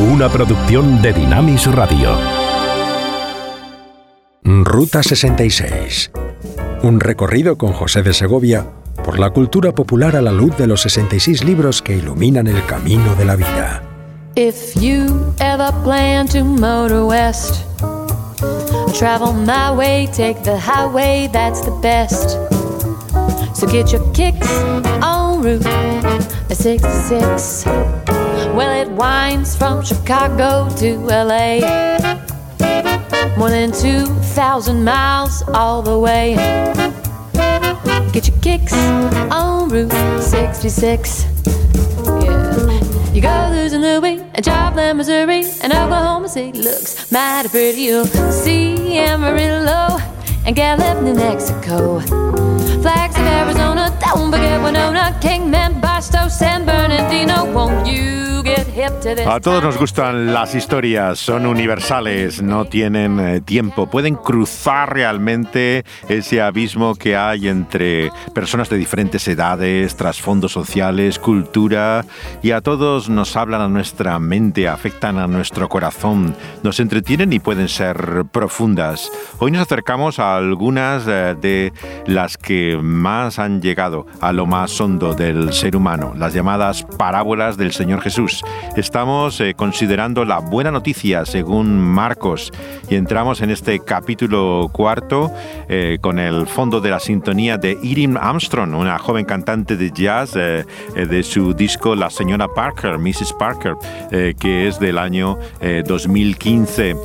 una producción de Dinamis Radio. Ruta 66. Un recorrido con José de Segovia por la cultura popular a la luz de los 66 libros que iluminan el camino de la vida. If you ever plan to motor west, travel my way, take the highway, that's the best. So get your kicks on Route 66. Well, it winds from Chicago to LA. More than 2,000 miles all the way. Get your kicks on Route 66. Yeah. You go to. Louis and Joplin, Missouri, and Oklahoma City looks mighty pretty. You'll see Amarillo and Gallup, New Mexico. A todos nos gustan las historias, son universales, no tienen eh, tiempo, pueden cruzar realmente ese abismo que hay entre personas de diferentes edades, trasfondos sociales, cultura, y a todos nos hablan a nuestra mente, afectan a nuestro corazón, nos entretienen y pueden ser profundas. Hoy nos acercamos a algunas eh, de las que más han llegado a lo más hondo del ser humano, las llamadas parábolas del Señor Jesús. Estamos eh, considerando la buena noticia según Marcos y entramos en este capítulo cuarto eh, con el fondo de la sintonía de Irim Armstrong, una joven cantante de jazz eh, eh, de su disco La señora Parker, Mrs. Parker, eh, que es del año eh, 2015.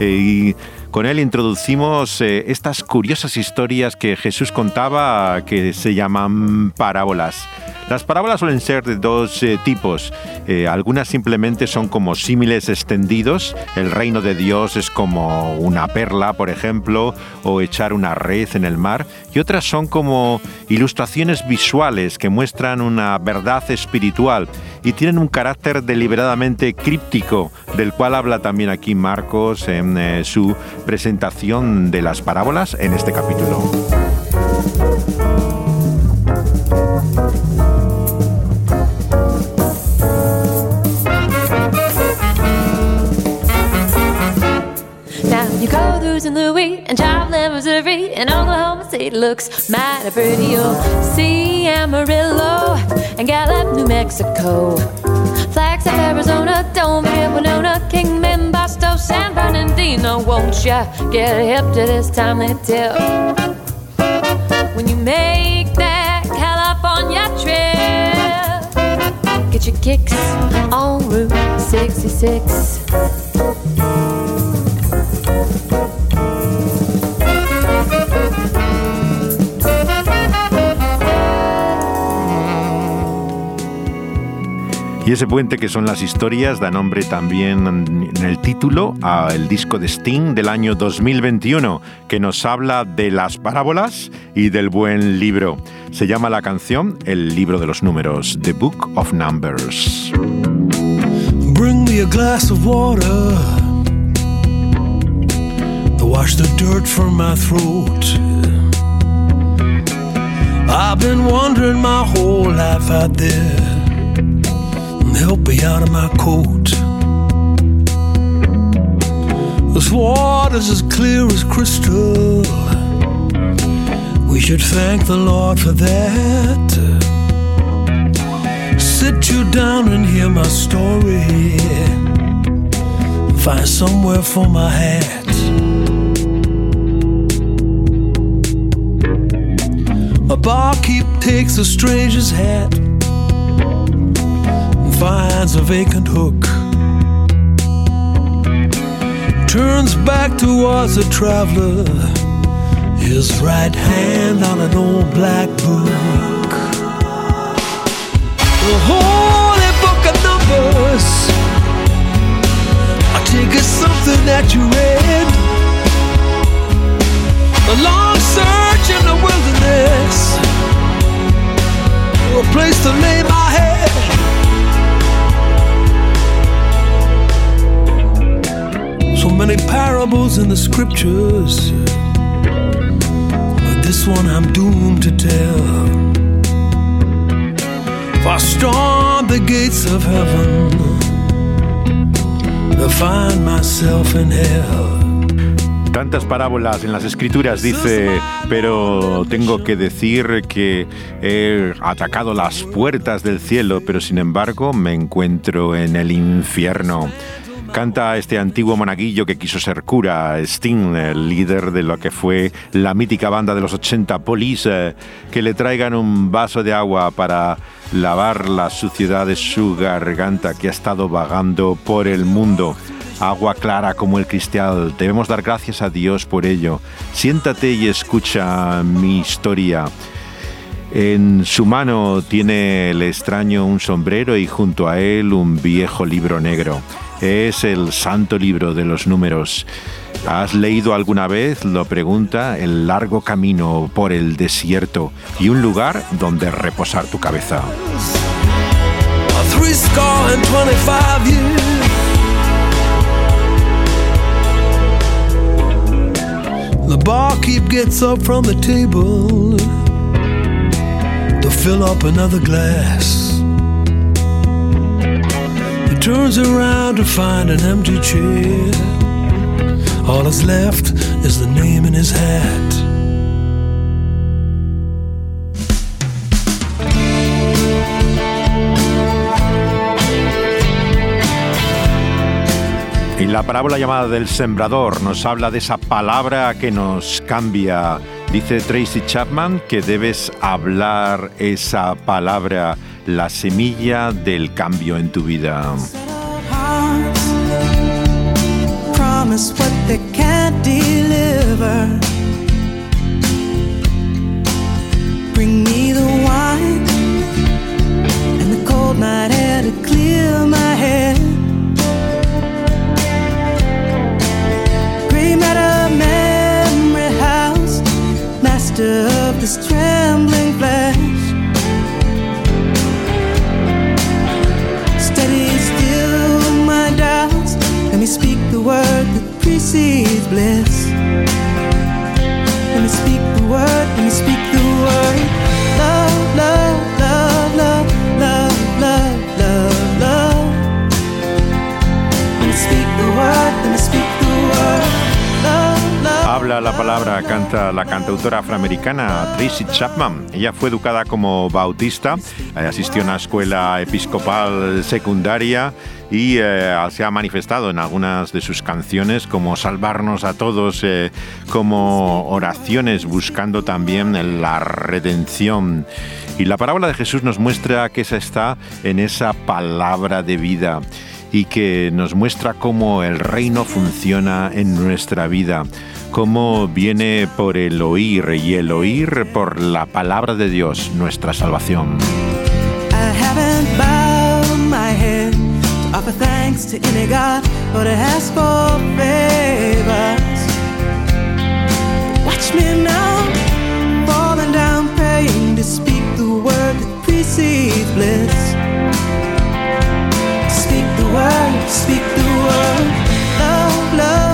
Eh, y con él introducimos eh, estas curiosas historias que Jesús contaba que se llaman parábolas. Las parábolas suelen ser de dos eh, tipos. Eh, algunas simplemente son como símiles extendidos. El reino de Dios es como una perla, por ejemplo, o echar una red en el mar. Y otras son como ilustraciones visuales que muestran una verdad espiritual y tienen un carácter deliberadamente críptico, del cual habla también aquí Marcos en su presentación de las parábolas en este capítulo. You go through St. Louis and Joplin, Missouri, and Oklahoma City looks mighty pretty. You'll see Amarillo and Gallup, New Mexico. Flags of Arizona, don't forget Winona, Kingman, Barstow, San Bernardino. Won't ya get hip to this timely tip? When you make that California trip, get your kicks on Route 66. Y ese puente que son las historias da nombre también en el título al disco de Sting del año 2021, que nos habla de las parábolas y del buen libro. Se llama la canción El libro de los números, The Book of Numbers. Bring me a glass of water wash the dirt from my throat. I've been wandering my whole life out there. Help me out of my coat. This water's as clear as crystal. We should thank the Lord for that. Sit you down and hear my story. Find somewhere for my hat. A barkeep takes a stranger's hat finds a vacant hook. Turns back towards the traveler, his right hand on an old black book. The holy book of numbers. I think it's something that you read. A long search in the wilderness for a place to lay my head. So many parables in the scriptures, but this one I'm doomed to tell. Storm the gates of heaven, find myself in hell. Tantas parábolas en las escrituras dice, pero tengo que decir que he atacado las puertas del cielo, pero sin embargo me encuentro en el infierno. Canta este antiguo monaguillo que quiso ser cura, Sting, el líder de lo que fue la mítica banda de los 80, Police, que le traigan un vaso de agua para lavar la suciedad de su garganta que ha estado vagando por el mundo agua clara como el cristal. Debemos dar gracias a Dios por ello. Siéntate y escucha mi historia. En su mano tiene el extraño un sombrero y junto a él un viejo libro negro. Es el santo libro de los números. ¿Has leído alguna vez, lo pregunta, el largo camino por el desierto y un lugar donde reposar tu cabeza? The barkeep gets up from the table to fill up another glass. Turns around to find an empty chair. All that's left is the name in his hat. Y la parábola llamada del sembrador nos habla de esa palabra que nos cambia. Dice Tracy Chapman que debes hablar esa palabra, la semilla del cambio en tu vida. Palabra, canta la cantautora afroamericana Tracy Chapman. Ella fue educada como bautista, eh, asistió a una escuela episcopal secundaria y eh, se ha manifestado en algunas de sus canciones como salvarnos a todos, eh, como oraciones buscando también la redención. Y la parábola de Jesús nos muestra que esa está en esa palabra de vida y que nos muestra cómo el reino funciona en nuestra vida cómo viene por el oír y el oír por la palabra de Dios, nuestra salvación. Speak the word. Speak the word, love, love,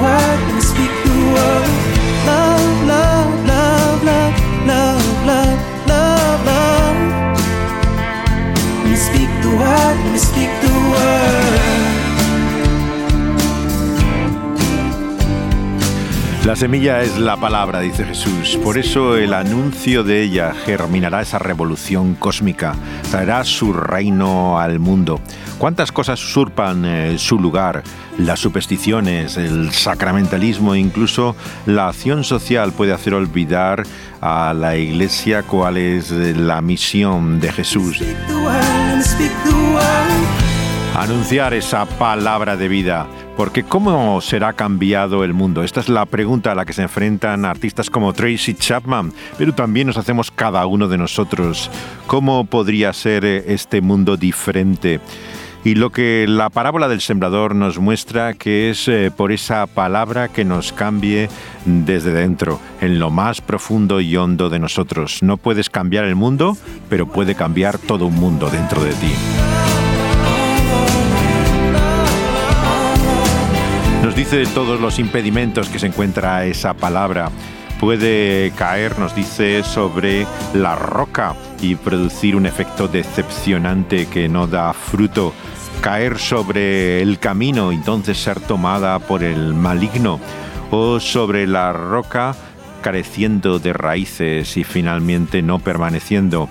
word, let me speak the word. Love, love, love, love, love, love, love, love. Let me speak the word, let me speak the word. La semilla es la palabra, dice Jesús. Por eso el anuncio de ella germinará esa revolución cósmica, traerá su reino al mundo. ¿Cuántas cosas usurpan eh, su lugar? Las supersticiones, el sacramentalismo, incluso la acción social puede hacer olvidar a la iglesia cuál es la misión de Jesús. Anunciar esa palabra de vida porque ¿cómo será cambiado el mundo? Esta es la pregunta a la que se enfrentan artistas como Tracy Chapman, pero también nos hacemos cada uno de nosotros. ¿Cómo podría ser este mundo diferente? Y lo que la parábola del sembrador nos muestra que es eh, por esa palabra que nos cambie desde dentro, en lo más profundo y hondo de nosotros. No puedes cambiar el mundo, pero puede cambiar todo un mundo dentro de ti. Nos dice todos los impedimentos que se encuentra esa palabra. Puede caer, nos dice, sobre la roca y producir un efecto decepcionante que no da fruto, caer sobre el camino, entonces ser tomada por el maligno, o sobre la roca careciendo de raíces y finalmente no permaneciendo.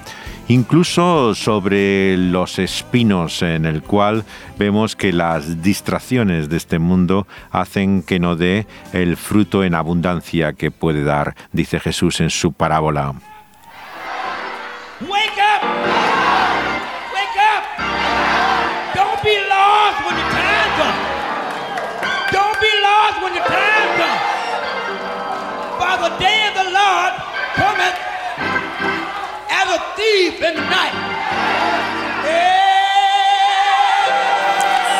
Incluso sobre los espinos en el cual vemos que las distracciones de este mundo hacen que no dé el fruto en abundancia que puede dar, dice Jesús en su parábola.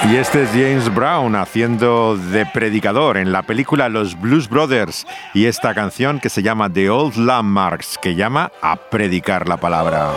Y este es James Brown haciendo de predicador en la película Los Blues Brothers y esta canción que se llama The Old Landmarks, que llama a predicar la palabra.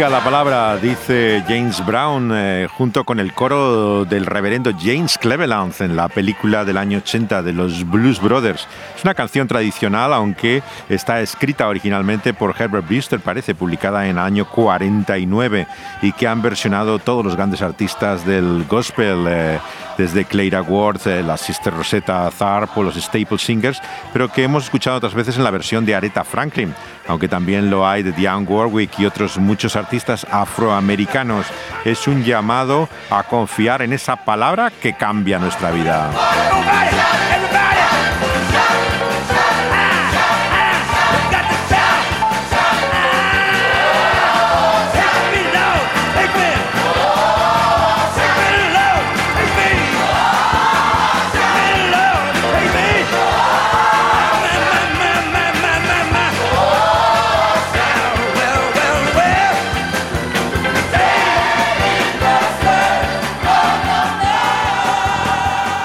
La palabra, dice James Brown, eh, junto con el coro del reverendo James Cleveland en la película del año 80 de los Blues Brothers. Es una canción tradicional, aunque está escrita originalmente por Herbert Bister, parece, publicada en el año 49, y que han versionado todos los grandes artistas del gospel. Eh, desde Clara Ward, eh, la Sister Rosetta Tharpe o los Staple Singers, pero que hemos escuchado otras veces en la versión de Aretha Franklin, aunque también lo hay de Dionne Warwick y otros muchos artistas afroamericanos. Es un llamado a confiar en esa palabra que cambia nuestra vida.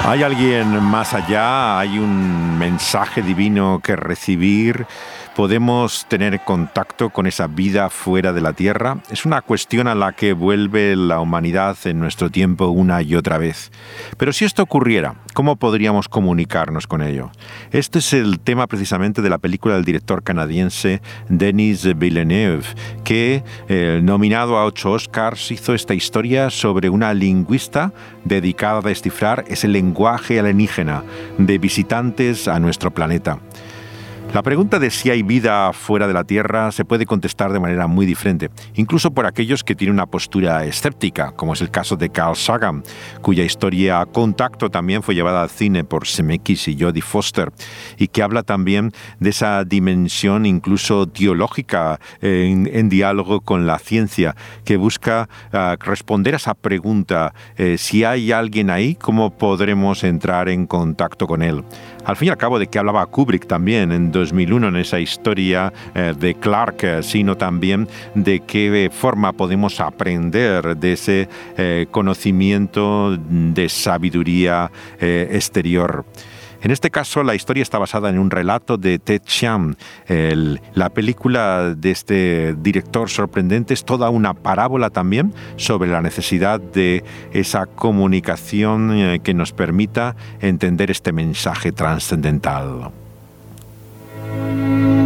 ¿Hay alguien más allá? ¿Hay un mensaje divino que recibir? Podemos tener contacto con esa vida fuera de la Tierra? Es una cuestión a la que vuelve la humanidad en nuestro tiempo una y otra vez. Pero si esto ocurriera, ¿cómo podríamos comunicarnos con ello? Este es el tema precisamente de la película del director canadiense Denis Villeneuve, que, eh, nominado a ocho Oscars, hizo esta historia sobre una lingüista dedicada a descifrar ese lenguaje alienígena de visitantes a nuestro planeta. La pregunta de si hay vida fuera de la Tierra se puede contestar de manera muy diferente, incluso por aquellos que tienen una postura escéptica, como es el caso de Carl Sagan, cuya historia Contacto también fue llevada al cine por Zemeckis y Jodie Foster, y que habla también de esa dimensión incluso teológica en, diálogo con la ciencia, que busca ah, responder a esa pregunta, eh, si hay alguien ahí, ¿cómo podremos entrar en contacto con él? Al fin y al cabo de que hablaba Kubrick también 2001 en esa historia eh, de Clark, eh, sino también de qué forma podemos aprender de ese eh, conocimiento de sabiduría exterior. En este caso, la historia está basada en un relato de Ted Chiang. la película de este director sorprendente es toda una parábola también sobre la necesidad de esa comunicación eh, que nos permita entender este mensaje trascendental.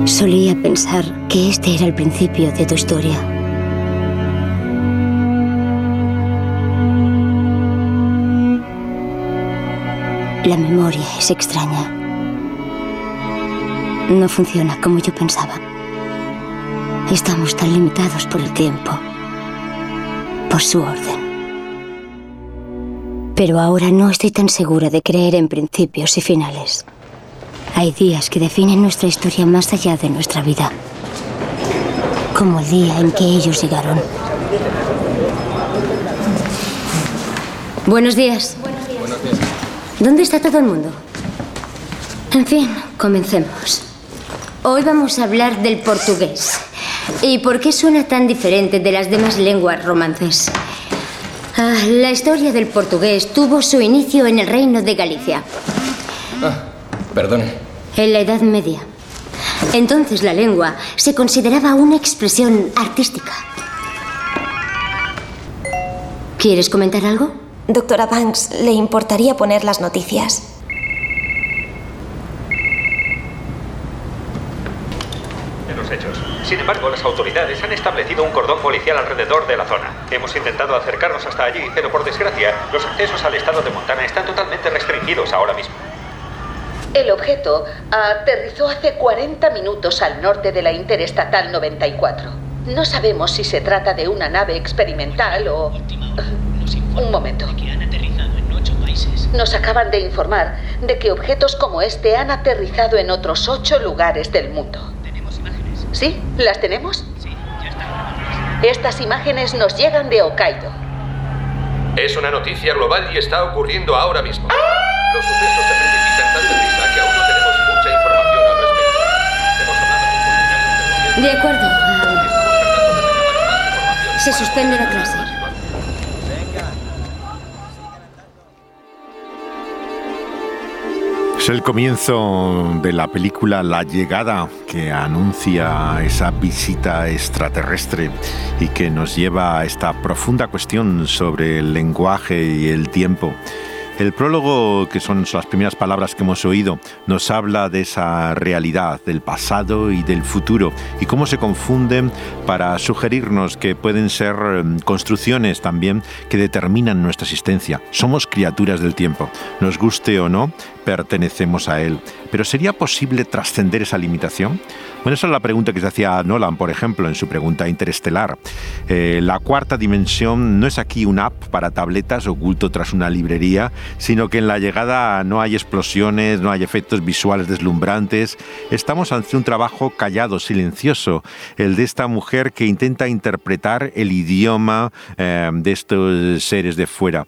Solía pensar que este era el principio de tu historia. La memoria es extraña. No funciona como yo pensaba. Estamos tan limitados por el tiempo, por su orden. Pero ahora no estoy tan segura de creer en principios y finales. Hay días que definen nuestra historia más allá de nuestra vida. Como el día en que ellos llegaron. Buenos días. ¿Dónde está todo el mundo? En fin, comencemos. Hoy vamos a hablar del portugués. ¿Y por qué suena tan diferente de las demás lenguas romances? Ah, la historia del portugués tuvo su inicio en el reino de Galicia. Ah, perdone. En la Edad Media. Entonces la lengua se consideraba una expresión artística. ¿Quieres comentar algo? Doctora Banks, ¿le importaría poner las noticias? En los hechos. Sin embargo, las autoridades han establecido un cordón policial alrededor de la zona. Hemos intentado acercarnos hasta allí, pero por desgracia, los accesos al estado de Montana están totalmente restringidos ahora mismo. El objeto aterrizó hace 40 minutos al norte de la Interestatal 94. No sabemos si se trata de una nave experimental o... Un momento. Nos acaban de informar de que objetos como este han aterrizado en otros ocho lugares del mundo. ¿Tenemos imágenes? ¿Sí? ¿Las tenemos? Sí, ya están grabadas. Estas imágenes nos llegan de Hokkaido. Es una noticia global y está ocurriendo ahora mismo. Los sucesos se precipitan tan deprisa que aún no tenemos mucha información al respecto. Hemos hablado con funcionarios del De acuerdo. gobierno y estamos tratando de recabar más información. Se suspende la clase. Es el comienzo de la película La llegada que anuncia esa visita extraterrestre y que nos lleva a esta profunda cuestión sobre el lenguaje y el tiempo. El prólogo, que son las primeras palabras que hemos oído, nos habla de esa realidad, del pasado y del futuro, y cómo se confunden para sugerirnos que pueden ser eh, construcciones también que determinan nuestra existencia. Somos criaturas del tiempo, nos guste o no, pertenecemos a él. Pero ¿sería posible trascender esa limitación? Bueno, esa es la pregunta que se hacía Nolan, por ejemplo, en su pregunta interestelar. Eh, la cuarta dimensión no es aquí un app para tabletas oculto tras una librería, sino que en la llegada no hay explosiones, no hay efectos visuales deslumbrantes. Estamos ante un trabajo callado, silencioso, el de esta mujer que intenta interpretar el idioma eh, de estos seres de fuera.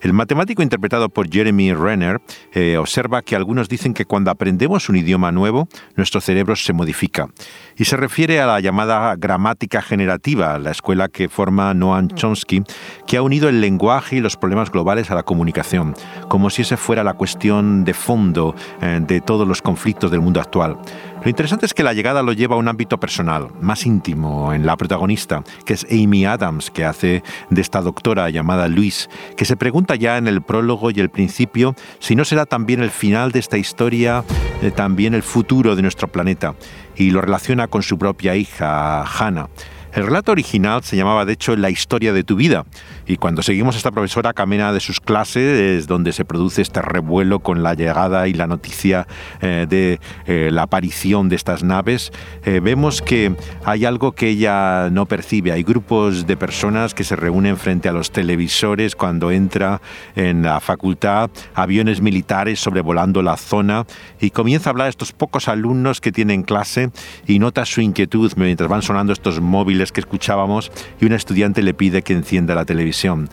El matemático interpretado por Jeremy Renner eh, observa que algunos dicen que cuando aprendemos un idioma nuevo, nuestro cerebro se modifica. Y se refiere a la llamada gramática generativa, la escuela que forma Noam Chomsky, que ha unido el lenguaje y los problemas globales a la comunicación, como si esa fuera la cuestión de fondo eh, de todos los conflictos del mundo actual. Lo interesante es que la llegada lo lleva a un ámbito personal, más íntimo, en la protagonista, que es Amy Adams, que hace de esta doctora llamada Luis, que se pregunta ya en el prólogo y el principio si no será también el final de esta historia, eh, también el futuro de nuestro planeta, y lo relaciona con su propia hija, Hannah. El relato original se llamaba de hecho La historia de tu vida y cuando seguimos a esta profesora camina de sus clases es donde se produce este revuelo con la llegada y la noticia eh, de eh, la aparición de estas naves, eh, vemos que hay algo que ella no percibe. Hay grupos de personas que se reúnen frente a los televisores cuando entra en la facultad, aviones militares sobrevolando la zona y comienza a hablar a estos pocos alumnos que tienen clase y nota su inquietud mientras van sonando estos móviles que escuchábamos y un estudiante le pide que encienda la televisión.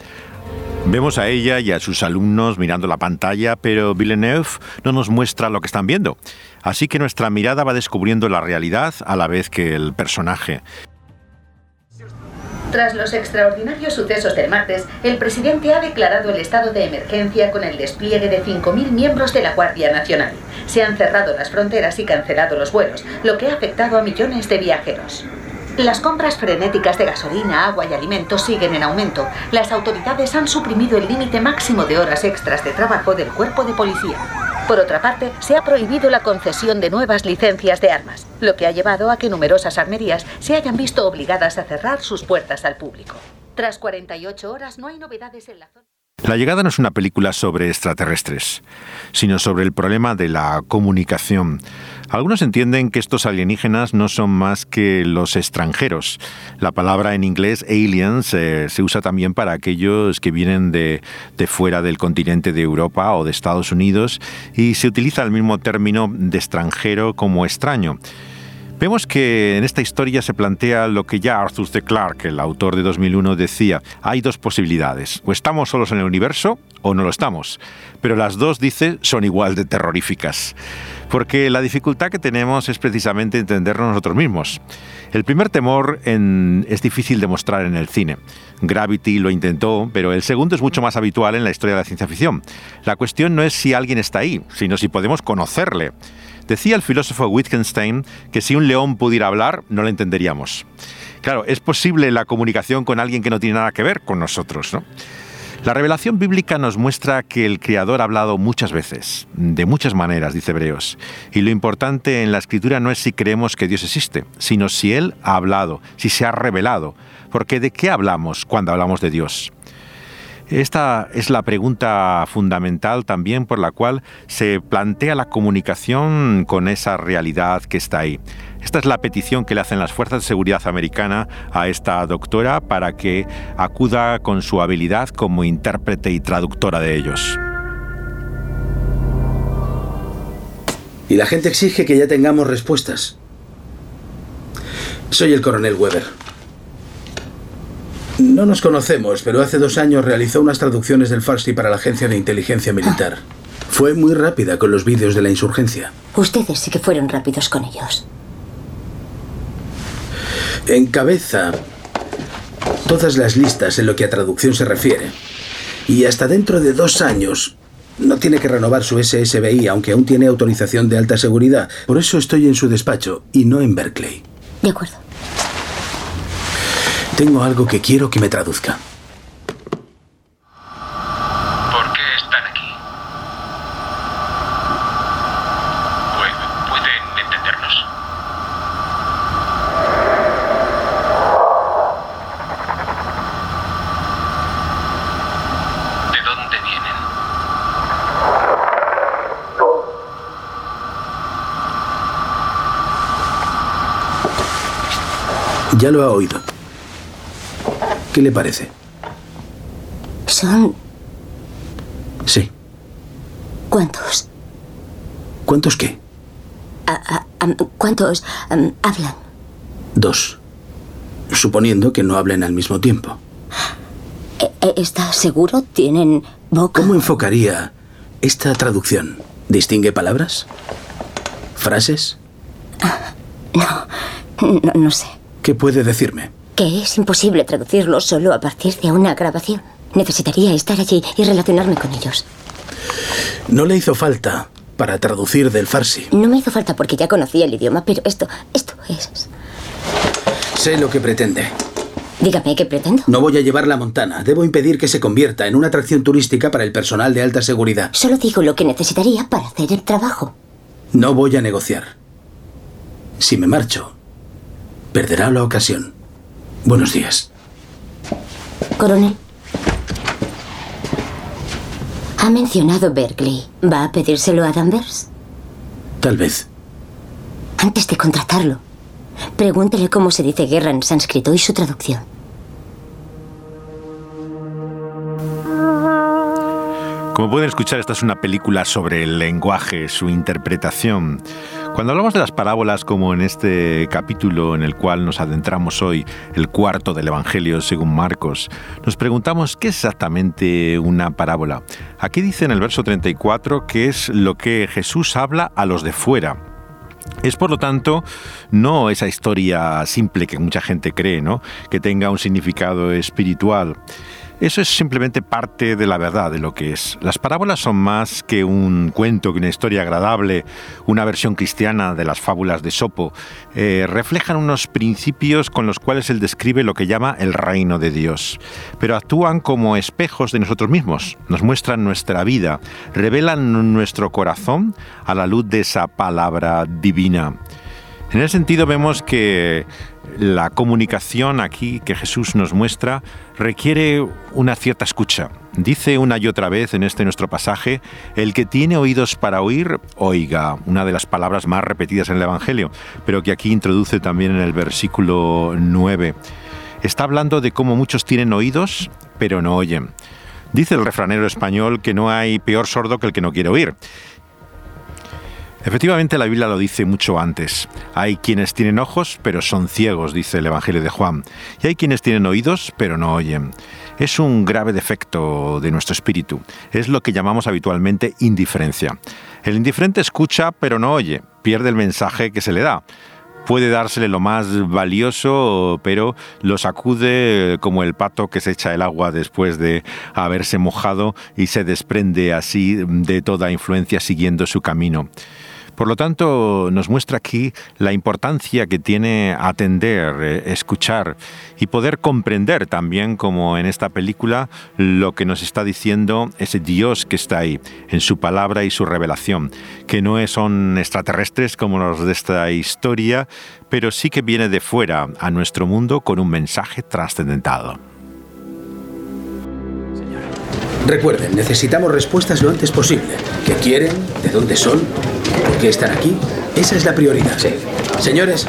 Vemos a ella y a sus alumnos mirando la pantalla, pero Villeneuve no nos muestra lo que están viendo. Así que nuestra mirada va descubriendo la realidad a la vez que el personaje. Tras los extraordinarios sucesos del martes, el presidente ha declarado el estado de emergencia con el despliegue de 5.000 miembros de la Guardia Nacional. Se han cerrado las fronteras y cancelado los vuelos, lo que ha afectado a millones de viajeros. Las compras frenéticas de gasolina, agua y alimentos siguen en aumento. Las autoridades han suprimido el límite máximo de horas extras de trabajo del cuerpo de policía. Por otra parte, se ha prohibido la concesión de nuevas licencias de armas, lo que ha llevado a que numerosas armerías se hayan visto obligadas a cerrar sus puertas al público. Tras 48 horas no hay novedades en la zona. La llegada no es una película sobre extraterrestres, sino sobre el problema de la comunicación. Algunos entienden que estos alienígenas no son más que los extranjeros. La palabra en inglés aliens eh, se usa también para aquellos que vienen de, de fuera del continente de Europa o de Estados Unidos y se utiliza el mismo término de extranjero como extraño. Vemos que en esta historia se plantea lo que ya Arthur C. Clarke, el autor de 2001, decía. Hay dos posibilidades. O estamos solos en el universo o no lo estamos. Pero las dos, dice, son igual de terroríficas. Porque la dificultad que tenemos es precisamente entendernos nosotros mismos. El primer temor es difícil de mostrar en el cine. Gravity lo intentó, pero el segundo es mucho más habitual en la historia de la ciencia ficción. La cuestión no es si alguien está ahí, sino si podemos conocerle. Decía el filósofo Wittgenstein que si un león pudiera hablar, no lo entenderíamos. Claro, es posible la comunicación con alguien que no tiene nada que ver con nosotros, ¿no? La revelación bíblica nos muestra que el Creador ha hablado muchas veces, de muchas maneras, dice Hebreos. Y lo importante en la escritura no es si creemos que Dios existe, sino si Él ha hablado, si se ha revelado. Porque ¿de qué hablamos cuando hablamos de Dios? Esta es la pregunta fundamental también por la cual se plantea la comunicación con esa realidad que está ahí. Esta es la petición que le hacen las fuerzas de seguridad americana a esta doctora para que acuda con su habilidad como intérprete y traductora de ellos. Y la gente exige que ya tengamos respuestas. Soy el coronel Weber. No nos conocemos, pero hace dos años realizó unas traducciones del Farsi para la Agencia de Inteligencia Militar. Fue muy rápida con los vídeos de la insurgencia. Ustedes sí que fueron rápidos con ellos. Encabeza todas las listas en lo que a traducción se refiere. Y hasta dentro de dos años no tiene que renovar su SSBI, aunque aún tiene autorización de alta seguridad. Por eso estoy en su despacho y no en Berkeley. De acuerdo. Tengo algo que quiero que me traduzca. ¿Por qué están aquí? Pu- pueden entendernos. ¿De dónde vienen? Ya lo ha oído. ¿Qué le parece? Son... Sí. ¿Cuántos? ¿Cuántos qué? A- a- am- ¿Cuántos hablan? Dos. Suponiendo que no hablen al mismo tiempo. Eh, eh, ¿Está seguro? ¿Tienen boca? ¿Cómo enfocaría esta traducción? ¿Distingue palabras? ¿Frases? No, no sé. ¿Qué puede decirme? Que es imposible traducirlo solo a partir de una grabación. Necesitaría estar allí y relacionarme con ellos. No le hizo falta para traducir del farsi. No me hizo falta porque ya conocía el idioma, pero esto, esto es... Sé lo que pretende. Dígame, ¿qué pretendo? No voy a llevarla a Montana. Debo impedir que se convierta en una atracción turística para el personal de alta seguridad. Solo digo lo que necesitaría para hacer el trabajo. No voy a negociar. Si me marcho, perderá la ocasión. Buenos días. Coronel. Ha mencionado Berkeley. ¿Va a pedírselo a Danvers? Tal vez. Antes de contratarlo, pregúntele cómo se dice guerra en sánscrito y su traducción. Como pueden escuchar, esta es una película sobre el lenguaje, su interpretación. Cuando hablamos de las parábolas, como en este capítulo en el cual nos adentramos hoy, el cuarto del Evangelio según Marcos, nos preguntamos qué es exactamente una parábola. Aquí dice en el verso 34 que es lo que Jesús habla a los de fuera. Es por lo tanto no esa historia simple que mucha gente cree, ¿no? Que tenga un significado espiritual. Eso es simplemente parte de la verdad de lo que es. Las parábolas son más que un cuento, que una historia agradable, una versión cristiana de las fábulas de Sopo. Eh, reflejan unos principios con los cuales él describe lo que llama el reino de Dios. Pero actúan como espejos de nosotros mismos, nos muestran nuestra vida, revelan nuestro corazón a la luz de esa palabra divina. En ese sentido vemos que la comunicación aquí que Jesús nos muestra requiere una cierta escucha. Dice una y otra vez en este nuestro pasaje, el que tiene oídos para oír, oiga, una de las palabras más repetidas en el Evangelio, pero que aquí introduce también en el versículo 9. Está hablando de cómo muchos tienen oídos, pero no oyen. Dice el refranero español que no hay peor sordo que el que no quiere oír. Efectivamente, la Biblia lo dice mucho antes. Hay quienes tienen ojos, pero son ciegos, dice el Evangelio de Juan. Y hay quienes tienen oídos, pero no oyen. Es un grave defecto de nuestro espíritu. Es lo que llamamos habitualmente indiferencia. El indiferente escucha, pero no oye. Pierde el mensaje que se le da puede dársele lo más valioso, pero lo sacude como el pato que se echa el agua después de haberse mojado y se desprende así de toda influencia siguiendo su camino. Por lo tanto, nos muestra aquí la importancia que tiene atender, eh, escuchar y poder comprender también, como en esta película, lo que nos está diciendo ese Dios que está ahí, en su palabra y su revelación, que no son extraterrestres como los de esta historia, pero sí que viene de fuera a nuestro mundo con un mensaje trascendental. Recuerden, necesitamos respuestas lo antes posible. ¿Qué quieren? ¿De dónde son? ¿Por qué están aquí? Esa es la prioridad. Sí. Señores,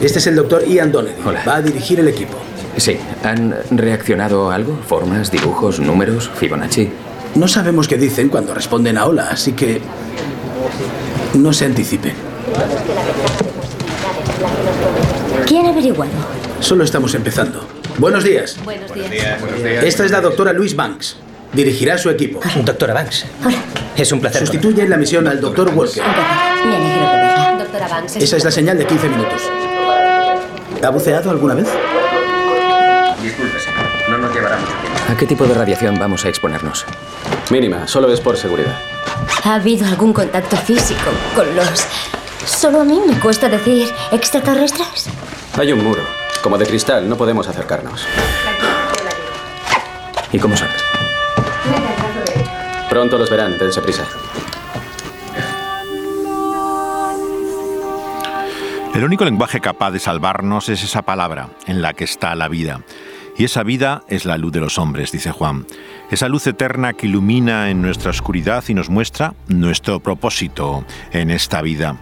este es el doctor Ian Donnelly. Va a dirigir el equipo. Sí. ¿Han reaccionado a algo? ¿Formas, dibujos, números, Fibonacci? No sabemos qué dicen cuando responden a hola, así que no se anticipen. ¿Quién ha averiguado? Solo estamos empezando. Buenos días. Buenos días. Esta es la doctora Louise Banks. Dirigirá su equipo. Doctora Banks. Hola. Es un placer. Sustituye en la misión al doctor Walker. Me alegro de verla. Doctora Banks. Esa es la señal de 15 minutos. ¿Ha buceado alguna vez? Disculpe, señor. No nos llevará mucho tiempo. ¿A qué tipo de radiación vamos a exponernos? Mínima, solo es por seguridad. ¿Ha habido algún contacto físico con los... Solo a mí me cuesta decir extraterrestres? Hay un muro. Como de cristal, no podemos acercarnos. ¿Y cómo sabes? Pronto los verán, dense prisa. El único lenguaje capaz de salvarnos es esa palabra en la que está la vida. Y esa vida es la luz de los hombres, dice Juan. Esa luz eterna que ilumina en nuestra oscuridad y nos muestra nuestro propósito en esta vida.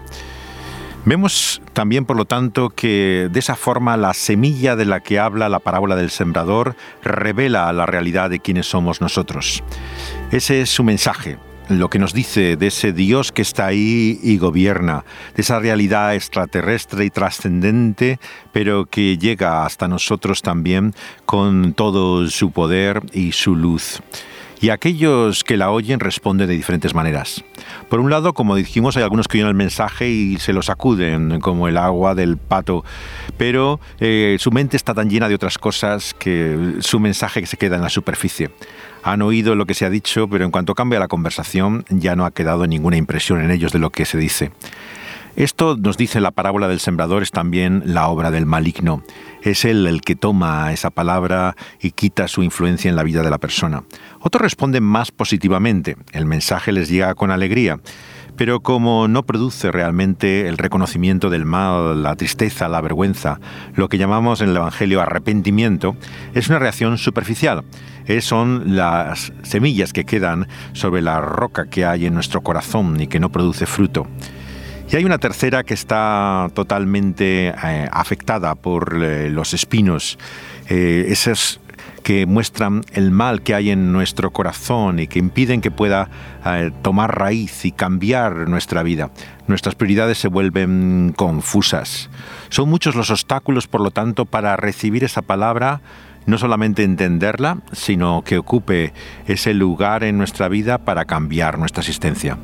Vemos también, por lo tanto, que de esa forma la semilla de la que habla la parábola del sembrador revela la realidad de quienes somos nosotros. Ese es su mensaje, lo que nos dice de ese Dios que está ahí y gobierna, de esa realidad extraterrestre y trascendente, pero que llega hasta nosotros también con todo su poder y su luz. Y aquellos que la oyen responden de diferentes maneras. Por un lado, como dijimos, hay algunos que oyen el mensaje y se lo sacuden, como el agua del pato, pero eh, su mente está tan llena de otras cosas que su mensaje se queda en la superficie. Han oído lo que se ha dicho, pero en cuanto cambia la conversación ya no ha quedado ninguna impresión en ellos de lo que se dice. Esto nos dice la parábola del sembrador, es también la obra del maligno. Es él el que toma esa palabra y quita su influencia en la vida de la persona. Otros responden más positivamente, el mensaje les llega con alegría, pero como no produce realmente el reconocimiento del mal, la tristeza, la vergüenza, lo que llamamos en el Evangelio arrepentimiento, es una reacción superficial. Es, son las semillas que quedan sobre la roca que hay en nuestro corazón y que no produce fruto. Y hay una tercera que está totalmente eh, afectada por eh, los espinos, eh, esas que muestran el mal que hay en nuestro corazón y que impiden que pueda tomar raíz y cambiar nuestra vida. Nuestras prioridades se vuelven confusas. Son muchos los obstáculos, por lo tanto, para recibir esa palabra no solamente entenderla, sino que ocupe ese lugar en nuestra vida para cambiar nuestra existencia.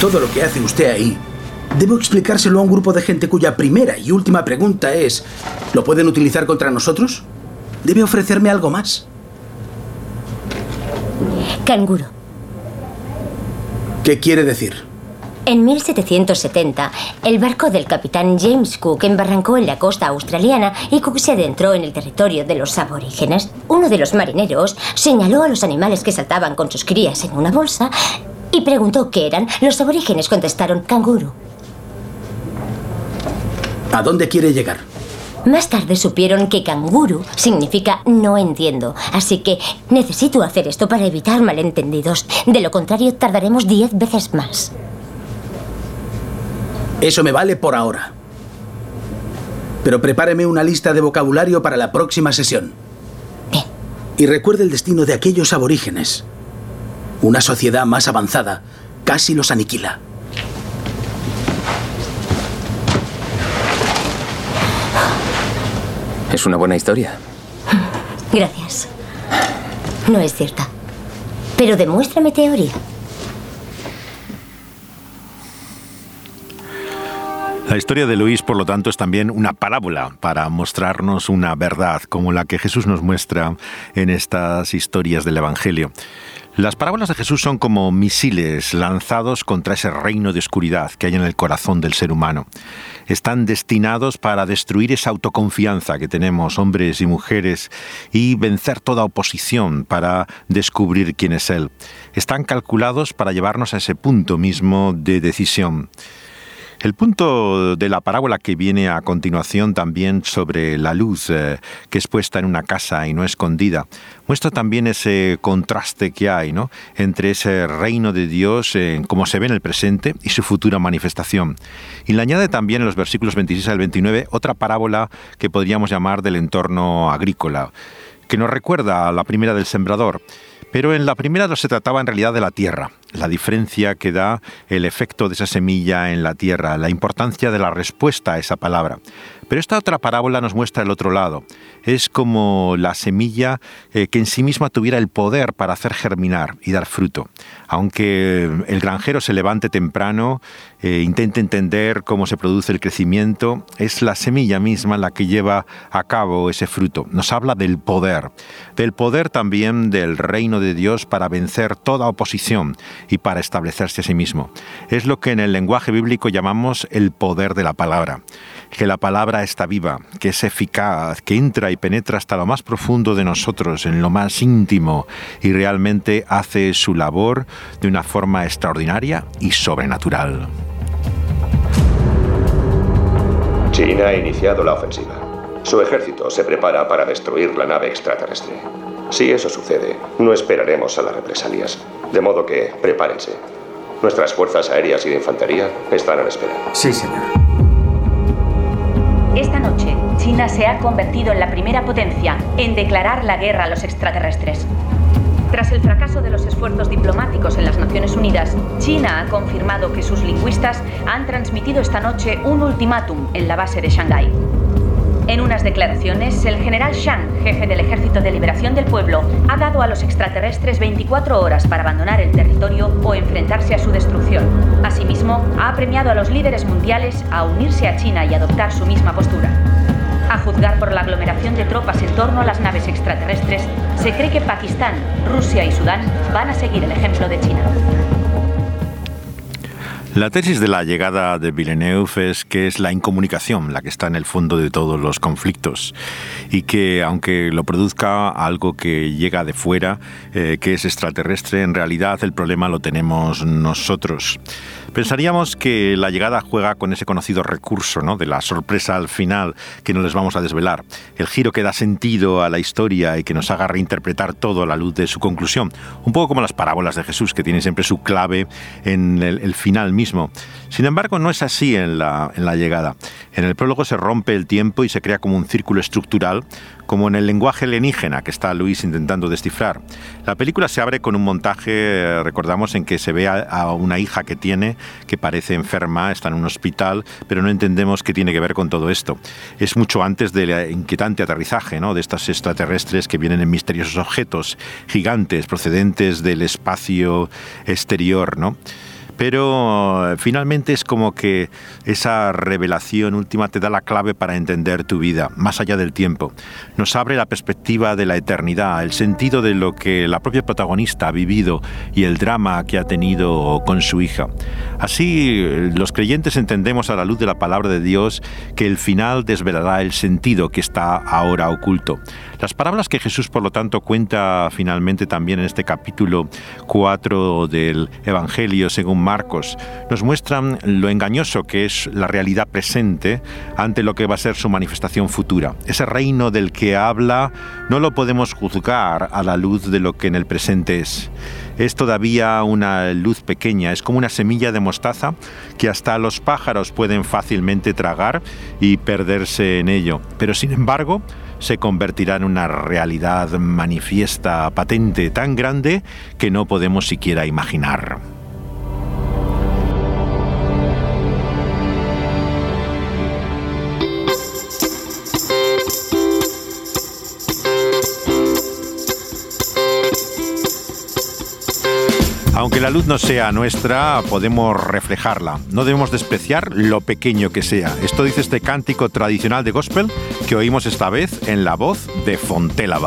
Todo lo que hace usted ahí, debo explicárselo a un grupo de gente cuya primera y última pregunta es, ¿lo pueden utilizar contra nosotros? ¿Debe ofrecerme algo más? Canguro. ¿Qué quiere decir? En 1770, el barco del capitán James Cook embarrancó en la costa australiana y Cook se adentró en el territorio de los aborígenes. Uno de los marineros señaló a los animales que saltaban con sus crías en una bolsa y preguntó qué eran. Los aborígenes contestaron canguro. ¿A dónde quiere llegar? Más tarde supieron que canguro significa no entiendo, así que necesito hacer esto para evitar malentendidos. De lo contrario, tardaremos diez veces más. Eso me vale por ahora. Pero prepáreme una lista de vocabulario para la próxima sesión. Bien. Y recuerde el destino de aquellos aborígenes. Una sociedad más avanzada casi los aniquila. Es una buena historia. Gracias. No es cierta. Pero demuéstrame teoría. La historia de Luis, por lo tanto, es también una parábola para mostrarnos una verdad como la que Jesús nos muestra en estas historias del Evangelio. Las parábolas de Jesús son como misiles lanzados contra ese reino de oscuridad que hay en el corazón del ser humano. Están destinados para destruir esa autoconfianza que tenemos hombres y mujeres y vencer toda oposición para descubrir quién es Él. Están calculados para llevarnos a ese punto mismo de decisión. El punto de la parábola que viene a continuación también sobre la luz eh, que es puesta en una casa y no escondida, muestra también ese contraste que hay ¿no? entre ese reino de Dios, como se ve en el presente, y su futura manifestación. Y le añade también en los versículos 26 al 29 otra parábola que podríamos llamar del entorno agrícola, que nos recuerda a la primera del sembrador. Pero en la primera no se trataba en realidad de la tierra, la diferencia que da el efecto de esa semilla en la tierra, la importancia de la respuesta a esa palabra. Pero esta otra parábola nos muestra el otro lado. Es como la semilla eh, que en sí misma tuviera el poder para hacer germinar y dar fruto. Aunque el granjero se levante temprano, eh, intente entender cómo se produce el crecimiento, es la semilla misma la que lleva a cabo ese fruto. Nos habla del poder, del poder también del reino de Dios para vencer toda oposición y para establecerse a sí mismo. Es lo que en el lenguaje bíblico llamamos el poder de la palabra que la palabra está viva, que es eficaz, que entra y penetra hasta lo más profundo de nosotros, en lo más íntimo, y realmente hace su labor de una forma extraordinaria y sobrenatural. China ha iniciado la ofensiva. Su ejército se prepara para destruir la nave extraterrestre. Si eso sucede, no esperaremos a las represalias. De modo que prepárense. Nuestras fuerzas aéreas y de infantería están a la espera. Sí, señor. Esta noche, China se ha convertido en la primera potencia en declarar la guerra a los extraterrestres. Tras el fracaso de los esfuerzos diplomáticos en las Naciones Unidas, China ha confirmado que sus lingüistas han transmitido esta noche un ultimátum en la base de Shanghái. En unas declaraciones, el general Shang, jefe del Ejército de Liberación del Pueblo, ha dado a los extraterrestres 24 horas para abandonar el territorio o enfrentarse a su destrucción. Asimismo, ha premiado a los líderes mundiales a unirse a China y adoptar su misma postura. A juzgar por la aglomeración de tropas en torno a las naves extraterrestres, se cree que Pakistán, Rusia y Sudán van a seguir el ejemplo de China. La tesis de la llegada de Villeneuve es que es la incomunicación la que está en el fondo de todos los conflictos y que aunque lo produzca algo que llega de fuera, eh, que es extraterrestre, en realidad el problema lo tenemos nosotros. Pensaríamos que la llegada juega con ese conocido recurso ¿no? de la sorpresa al final que no les vamos a desvelar, el giro que da sentido a la historia y que nos haga reinterpretar todo a la luz de su conclusión, un poco como las parábolas de Jesús que tienen siempre su clave en el, el final mismo. Sin embargo, no es así en la, en la llegada. En el prólogo se rompe el tiempo y se crea como un círculo estructural, como en el lenguaje alienígena que está Luis intentando descifrar. La película se abre con un montaje, eh, recordamos, en que se ve a, a una hija que tiene, que parece enferma, está en un hospital, pero no entendemos qué tiene que ver con todo esto. Es mucho antes del inquietante aterrizaje ¿no? de estas extraterrestres que vienen en misteriosos objetos gigantes procedentes del espacio exterior, ¿no? Pero eh, finalmente es como que esa revelación última te da la clave para entender tu vida, más allá del tiempo. Nos abre la perspectiva de la eternidad, el sentido de lo que la propia protagonista ha vivido y el drama que ha tenido con su hija. Así, los creyentes entendemos a la luz de la palabra de Dios que el final desvelará el sentido que está ahora oculto. Las parábolas que Jesús, por lo tanto, cuenta finalmente también en este capítulo 4 del Evangelio según Marcos. Nos muestran lo engañoso que es la realidad presente ante lo que va a ser su manifestación futura. Ese reino del que habla no lo podemos juzgar a la luz de lo que en el presente es. Es todavía una luz pequeña, es como una semilla de mostaza que hasta los pájaros pueden fácilmente tragar y perderse en ello. Pero sin embargo, se convertirá en una realidad manifiesta, patente, tan grande que no podemos siquiera imaginar. Aunque la luz no sea nuestra, podemos reflejarla. No debemos despreciar lo pequeño que sea. Esto dice este cántico tradicional de gospel que oímos esta vez en la voz de Fontela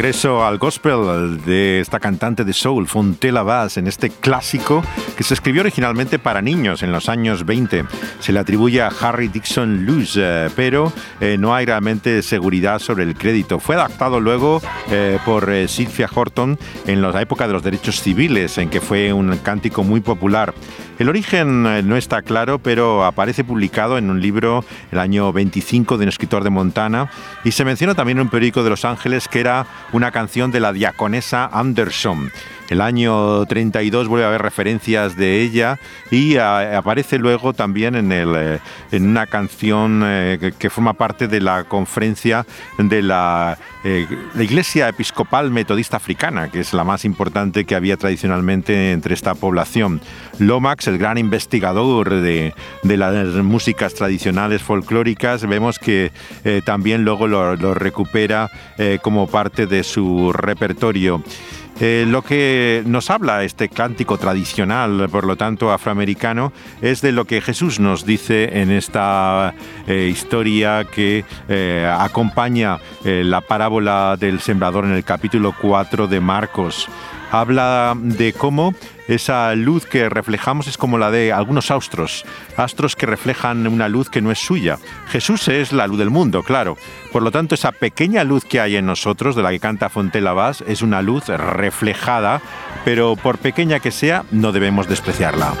regreso al gospel de esta cantante de soul, Fontella Bass, en este clásico que se escribió originalmente para niños en los años 20. Se le atribuye a Harry Dixon Lewis, eh, pero eh, no hay realmente seguridad sobre el crédito. Fue adaptado luego eh, por Sylvia Horton en la época de los derechos civiles, en que fue un cántico muy popular. El origen no está claro, pero aparece publicado en un libro el año 25 de un escritor de Montana y se menciona también en un periódico de Los Ángeles que era una canción de la diaconesa Anderson. El año 32 vuelve a haber referencias de ella y ah, aparece luego también en, el, eh, en una canción eh, que, forma parte de la conferencia de la, eh, Iglesia Episcopal Metodista Africana, que es la más importante que había tradicionalmente entre esta población. Lomax, el gran investigador de, de las músicas tradicionales folclóricas, vemos que también luego lo recupera como parte de su repertorio. Eh, lo que nos habla este cántico tradicional, por lo tanto afroamericano, es de lo que Jesús nos dice en esta eh, historia que eh, acompaña la parábola del sembrador en el capítulo 4 de Marcos. Habla de cómo esa luz que reflejamos es como la de algunos astros, astros que reflejan una luz que no es suya. Jesús es la luz del mundo, claro. Por lo tanto, esa pequeña luz que hay en nosotros, de la que canta Fontella Bass, es una luz reflejada, pero por pequeña que sea, no debemos despreciarla.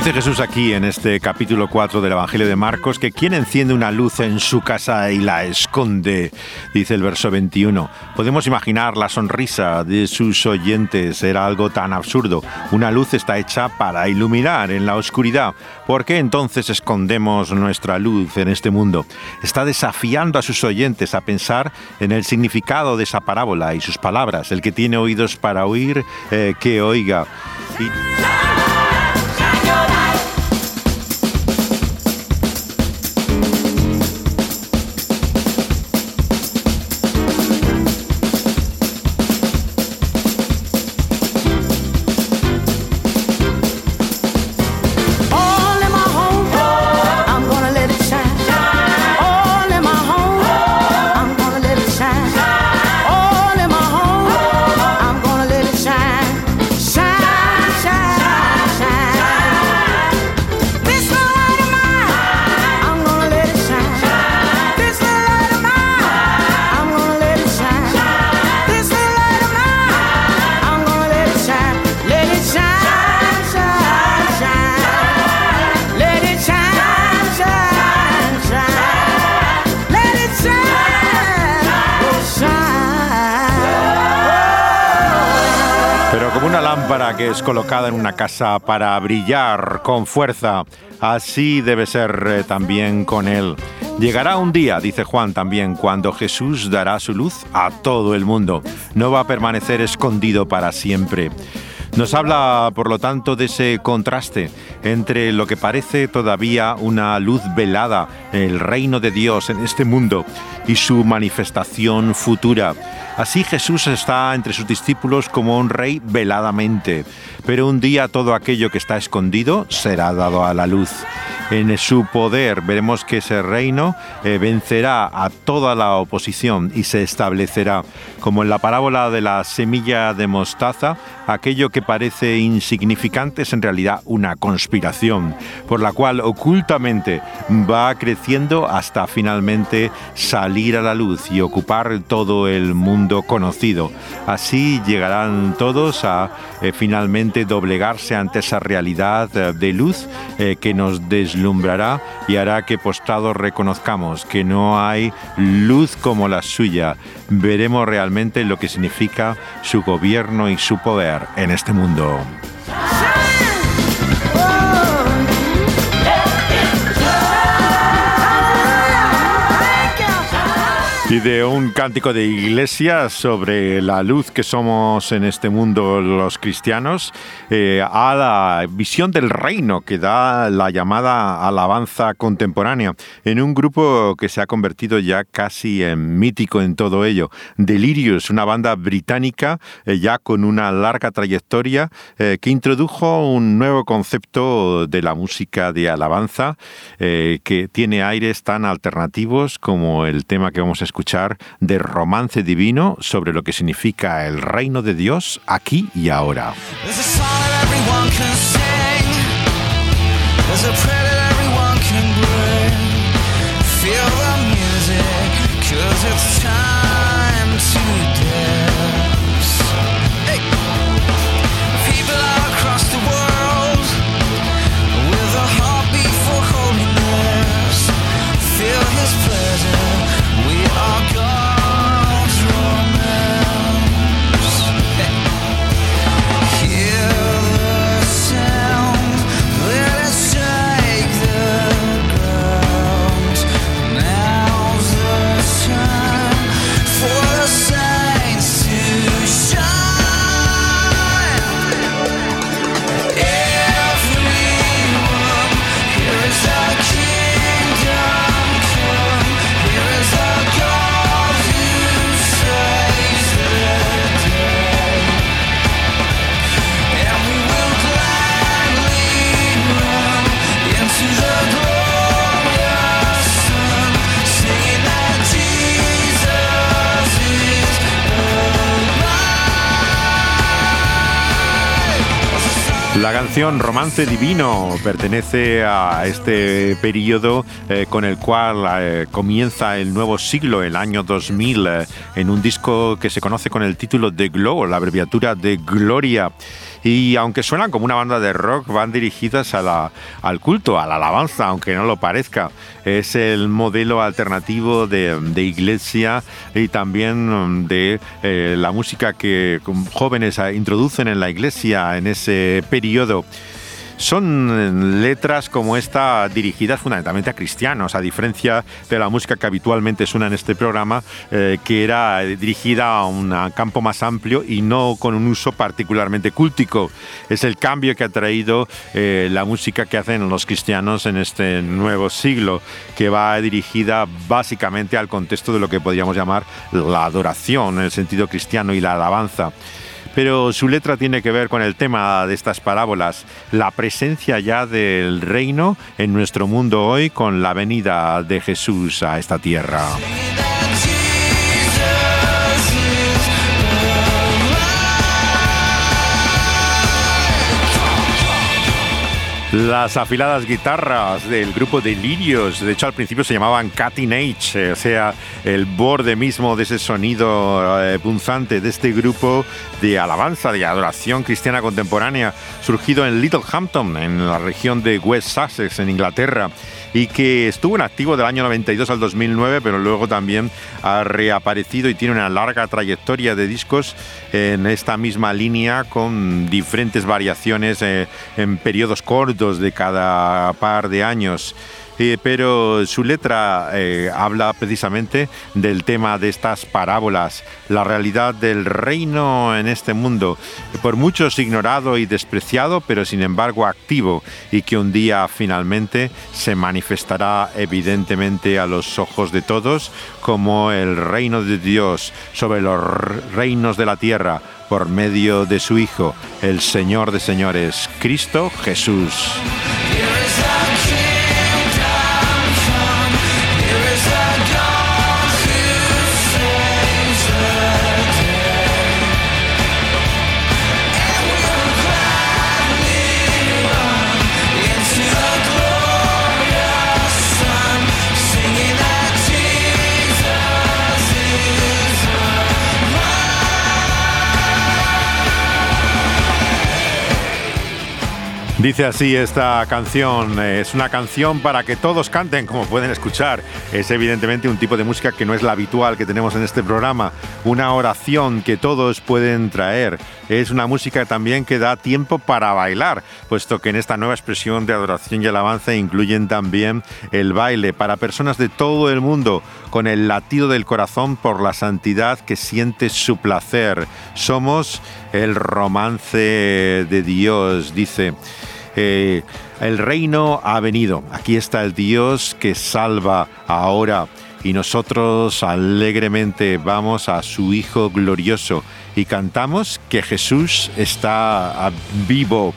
Dice Jesús aquí en este capítulo 4 del Evangelio de Marcos que quien enciende una luz en su casa y la esconde, dice el verso 21. Podemos imaginar la sonrisa de sus oyentes, era algo tan absurdo. Una luz está hecha para iluminar en la oscuridad. ¿Por qué entonces escondemos nuestra luz en este mundo? Está desafiando a sus oyentes a pensar en el significado de esa parábola y sus palabras. El que tiene oídos para oír, eh, que oiga. Es colocada en una casa para brillar con fuerza. Así debe ser eh, también con Él. Llegará un día, dice Juan también, cuando Jesús dará su luz a todo el mundo. No va a permanecer escondido para siempre. Nos habla, por lo tanto, de ese contraste entre lo que parece todavía una luz velada, el reino de Dios en este mundo, y su manifestación futura. Así Jesús está entre sus discípulos como un rey veladamente, pero un día todo aquello que está escondido será dado a la luz. En su poder veremos que ese reino eh, vencerá a toda la oposición y se establecerá, como en la parábola de la semilla de mostaza, aquello que parece insignificante es en realidad una conspiración, por la cual ocultamente va creciendo hasta finalmente salir a la luz y ocupar todo el mundo conocido. Así llegarán todos a eh, finalmente doblegarse ante esa realidad eh, de luz que nos deslumbra y hará que postrados reconozcamos que no hay luz como la suya. Veremos realmente lo que significa su gobierno y su poder en este mundo. Y de un cántico de iglesia sobre la luz que somos en este mundo los cristianos, eh, a la visión del reino que da la llamada alabanza contemporánea, en un grupo que se ha convertido ya casi en mítico en todo ello. Delirious, una banda británica eh, ya con una larga trayectoria eh, que introdujo un nuevo concepto de la música de alabanza que tiene aires tan alternativos como el tema que vamos a escuchar de romance divino sobre lo que significa el reino de Dios aquí y ahora. La canción Romance Divino pertenece a este periodo eh, con el cual eh, comienza el nuevo siglo, el año 2000, eh, en un disco que se conoce con el título de Glow, la abreviatura de Gloria y aunque suenan como una banda de rock, van dirigidas al culto, a la alabanza, aunque no lo parezca. Es el modelo alternativo de, iglesia y también de eh, la música que jóvenes introducen en la iglesia en ese periodo. Son letras como esta dirigidas fundamentalmente a cristianos, a diferencia de la música que habitualmente suena en este programa, eh, que era dirigida a un campo más amplio y no con un uso particularmente cúltico. Es el cambio que ha traído eh, la música que hacen los cristianos en este nuevo siglo, que va dirigida básicamente al contexto de lo que podríamos llamar la adoración en el sentido cristiano y la alabanza pero su letra tiene que ver con el tema de estas parábolas, la presencia ya del reino en nuestro mundo hoy con la venida de Jesús a esta tierra. Las afiladas guitarras del grupo de Lirios, de hecho al principio se llamaban Cutting o sea, el borde mismo de ese sonido eh, punzante de este grupo de alabanza, de adoración cristiana contemporánea, surgido en Littlehampton, en la región de West Sussex, en Inglaterra y que estuvo en activo del año 92 al 2009, pero luego también ha reaparecido y tiene una larga trayectoria de discos en esta misma línea con diferentes variaciones eh, en periodos cortos de cada par de años. Eh, pero su letra eh, habla precisamente del tema de estas parábolas, la realidad del reino en este mundo, por muchos ignorado y despreciado, pero sin embargo activo, y que un día finalmente se manifestará evidentemente a los ojos de todos como el reino de Dios sobre los reinos de la tierra por medio de su Hijo, el Señor de señores, Cristo Jesús. Dice así esta canción, eh, es una canción para que todos canten, como pueden escuchar. Es evidentemente un tipo de música que no es la habitual que tenemos en este programa, una oración que todos pueden traer. Es una música también que da tiempo para bailar, puesto que en esta nueva expresión de adoración y alabanza incluyen también el baile para personas de todo el mundo, con el latido del corazón por la santidad que siente su placer. Somos el romance de Dios, dice. Eh, el reino ha venido. Aquí está el Dios que salva ahora. Y nosotros alegremente vamos a su Hijo glorioso y cantamos que Jesús está vivo.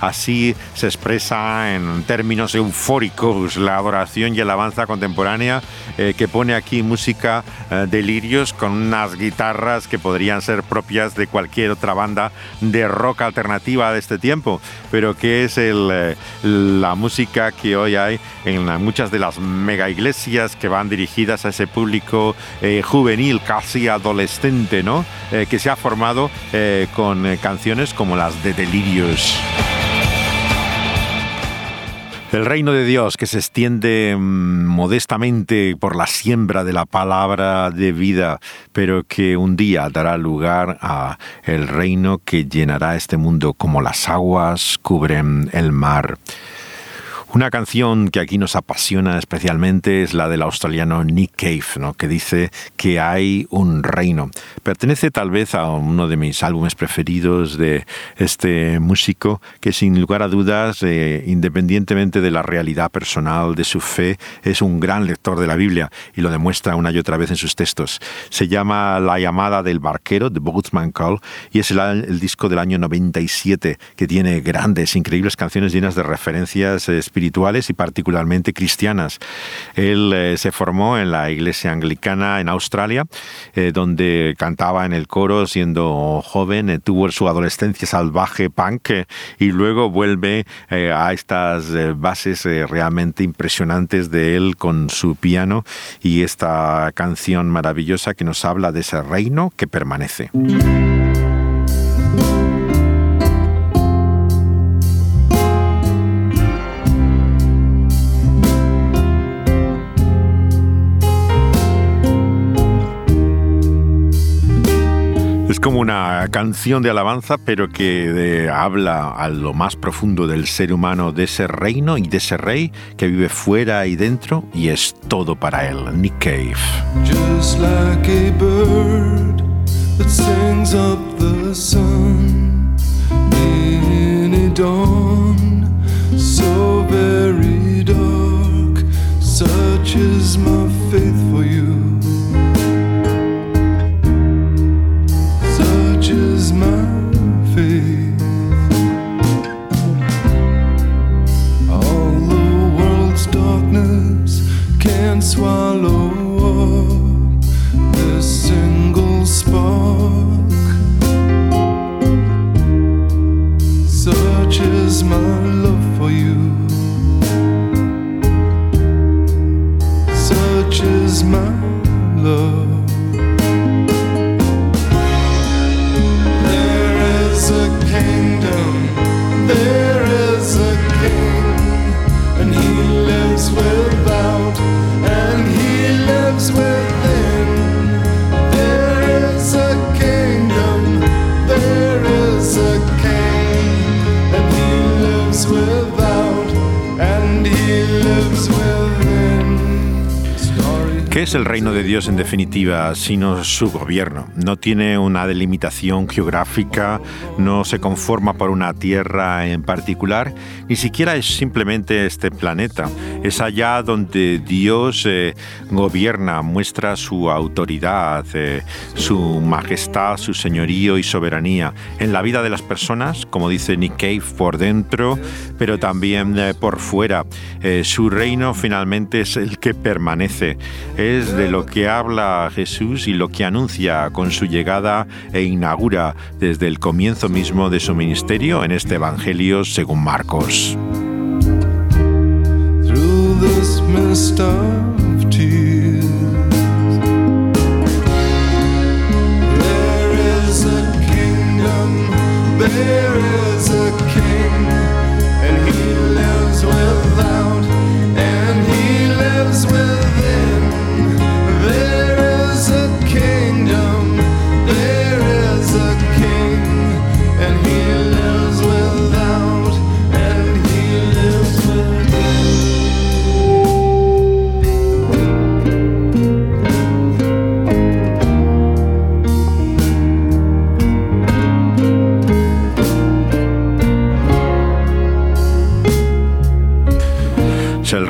Así se expresa en términos eufóricos la adoración y alabanza contemporánea eh, que pone aquí música eh, de lirios con unas guitarras que podrían ser propias de cualquier otra banda de rock alternativa de este tiempo, pero que es el, eh, la música que hoy hay en muchas de las mega iglesias que van dirigidas a ese público juvenil, casi adolescente, ¿no? que se ha formado con canciones como las de Delirios. El reino de Dios que se extiende mm, modestamente por la siembra de la palabra de vida, pero que un día dará lugar a el reino que llenará este mundo como las aguas cubren el mar. Una canción que aquí nos apasiona especialmente es la del australiano Nick Cave, ¿no? que dice que hay un reino. Pertenece tal vez a uno de mis álbumes preferidos de este músico, que sin lugar a dudas, eh, independientemente de la realidad personal de su fe, es un gran lector de la Biblia y lo demuestra una y otra vez en sus textos. Se llama La llamada del barquero, de Boatman Call, y es el, el disco del año 97 que tiene grandes, increíbles canciones llenas de referencias espirituales espirituales y particularmente cristianas. Él eh, se formó en la iglesia anglicana en Australia, eh, donde cantaba en el coro siendo joven, eh, tuvo su adolescencia salvaje punk y luego vuelve a estas bases realmente impresionantes de él con su piano y esta canción maravillosa que nos habla de ese reino que permanece. Como una canción de alabanza, pero que habla a lo más profundo del ser humano, de ese reino y de ese rey que vive fuera y dentro y es todo para él. Nick Cave. Just like a bird that sings up the sun in a dawn so very dark, such is my faith for you. one ¿Qué es el reino de Dios en definitiva, sino su gobierno? No tiene una delimitación geográfica, no se conforma por una tierra en particular, ni siquiera es simplemente este planeta. Es allá donde Dios eh, gobierna, muestra su autoridad, eh, su majestad, su señorío y soberanía en la vida de las personas, como dice Nick Cave, por dentro, pero también eh, por fuera. su reino finalmente es el que permanece es de lo que habla Jesús y lo que anuncia con su llegada e inaugura desde el comienzo mismo de su ministerio en este Evangelio según Marcos.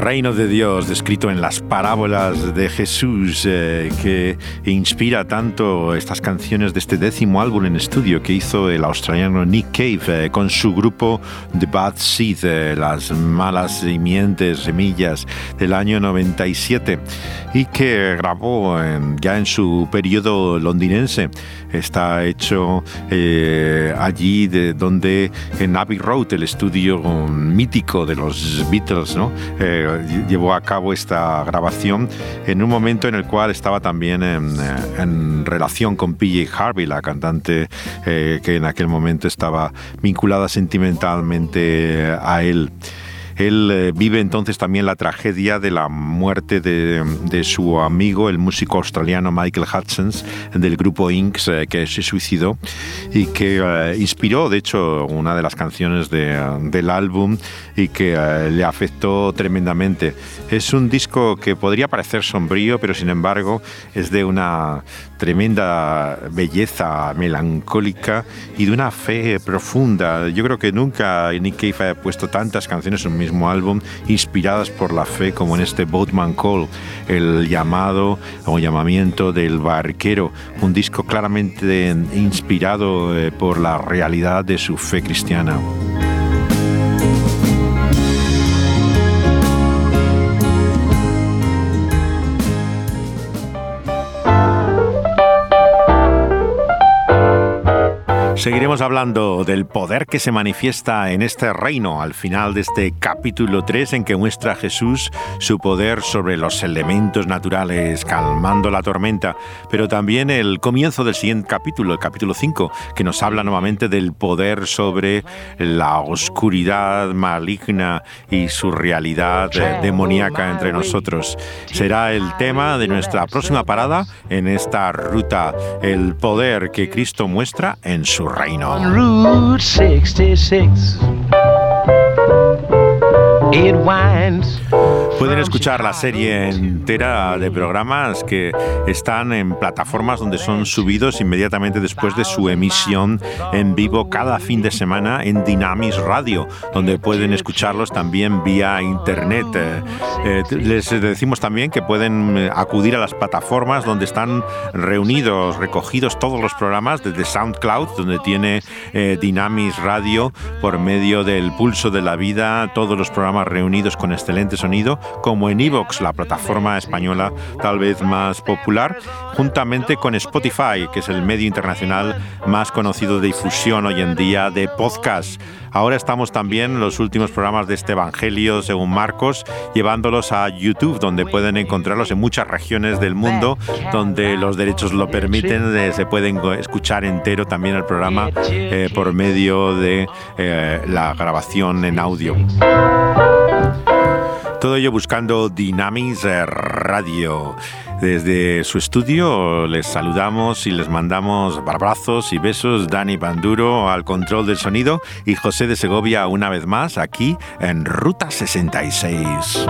Reino de Dios descrito en las parábolas de Jesús eh, que inspira tanto estas canciones de este décimo álbum en estudio que hizo el australiano Nick Cave eh, con su grupo The Bad Seed, eh, las malas simientes, semillas del año 97 y que grabó ya en su periodo londinense. Está hecho allí de donde en Abbey Road, el estudio mítico de los Beatles, ¿no? Llevó a cabo esta grabación en un momento en el cual estaba también en, eh, relación con PJ Harvey, la cantante eh, que en aquel momento estaba vinculada sentimentalmente a él. Él eh, vive entonces también la tragedia de la muerte de, su amigo, el músico australiano Michael Hutchins, del grupo Inks, eh, que se suicidó y que eh, inspiró, de hecho, una de las canciones del álbum y que le afectó tremendamente. Es un disco que podría parecer sombrío, pero sin embargo es de una tremenda belleza melancólica y de una fe profunda. Yo creo que nunca Nick Cave ha puesto tantas canciones en un mismo álbum inspiradas por la fe como en este Boatman Call, el llamado o llamamiento del barquero, un disco claramente inspirado eh, por la realidad de su fe cristiana. Seguiremos hablando del poder que se manifiesta en este reino al final de este capítulo 3 en que muestra Jesús su poder sobre los elementos naturales, calmando la tormenta, pero también el comienzo del siguiente capítulo, el capítulo 5, que nos habla nuevamente del poder sobre la oscuridad maligna y su realidad demoníaca entre nosotros. Será el tema de nuestra próxima parada en esta ruta, el poder que Cristo muestra en su reino. Route 66. It winds Pueden escuchar la serie entera de programas que están en plataformas donde son subidos inmediatamente después de su emisión en vivo cada fin de semana en Dynamis Radio, donde pueden escucharlos también vía internet. Eh, eh, les decimos también que pueden eh, acudir a las plataformas donde están reunidos, recogidos todos los programas desde SoundCloud, donde tiene Dynamis Radio por medio del pulso de la vida, todos los programas reunidos con excelente sonido como en Evox, la plataforma española tal vez más popular, juntamente con Spotify, que es el medio internacional más conocido de difusión hoy en día de podcast. Ahora estamos también los últimos programas de este Evangelio según Marcos, llevándolos a YouTube, donde pueden encontrarlos en muchas regiones del mundo, donde los derechos lo permiten, se pueden escuchar entero también el programa eh, por medio de eh, la grabación en audio. Todo ello buscando Dynamis Radio. Desde su estudio les saludamos y les mandamos abrazos y besos. Dani Banduro al control del sonido y José de Segovia una vez más aquí en Ruta 66.